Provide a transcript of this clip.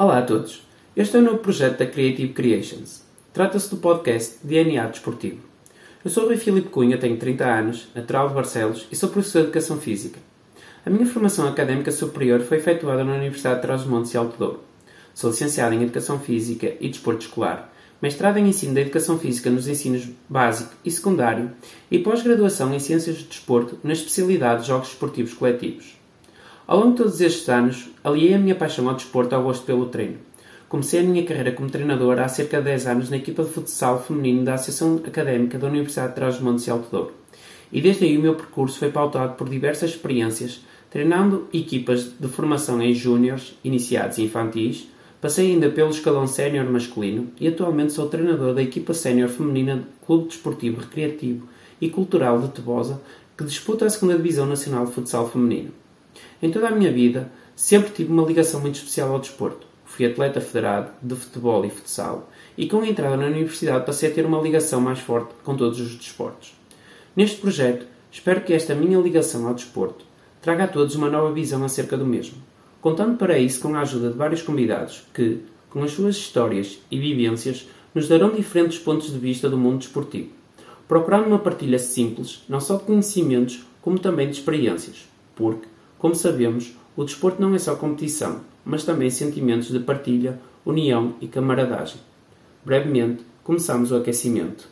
Olá a todos. Este é o novo projeto da Creative Creations. Trata-se do podcast DNA Desportivo. Eu sou o Rui Filipe Cunha, tenho 30 anos, natural de Barcelos e sou professor de Educação Física. A minha formação académica superior foi efetuada na Universidade de Trás-os-Montes e Alto Douro. Sou licenciado em Educação Física e Desporto Escolar, mestrado em Ensino da Educação Física nos ensinos básico e secundário e pós-graduação em Ciências de Desporto na especialidade de Jogos Esportivos Coletivos. Ao longo de todos estes anos, aliei a minha paixão ao desporto ao gosto pelo treino. Comecei a minha carreira como treinador há cerca de 10 anos na equipa de futsal feminino da Associação Académica da Universidade de Trás-os-Montes e Alto Douro. E desde aí o meu percurso foi pautado por diversas experiências, treinando equipas de formação em júniores, iniciados e infantis, passei ainda pelo escalão sénior masculino e atualmente sou treinador da equipa sénior feminina do Clube Desportivo Recreativo e Cultural de Tebosa, que disputa a 2 Divisão Nacional de Futsal Feminino. Em toda a minha vida, sempre tive uma ligação muito especial ao desporto. Fui atleta federado de futebol e futsal e com a entrada na universidade passei a ter uma ligação mais forte com todos os desportos. Neste projeto, espero que esta minha ligação ao desporto traga a todos uma nova visão acerca do mesmo, contando para isso com a ajuda de vários convidados que, com as suas histórias e vivências, nos darão diferentes pontos de vista do mundo desportivo, procurando uma partilha simples, não só de conhecimentos, como também de experiências, porque, como sabemos, o desporto não é só competição, mas também sentimentos de partilha, união e camaradagem. Brevemente, começamos o aquecimento.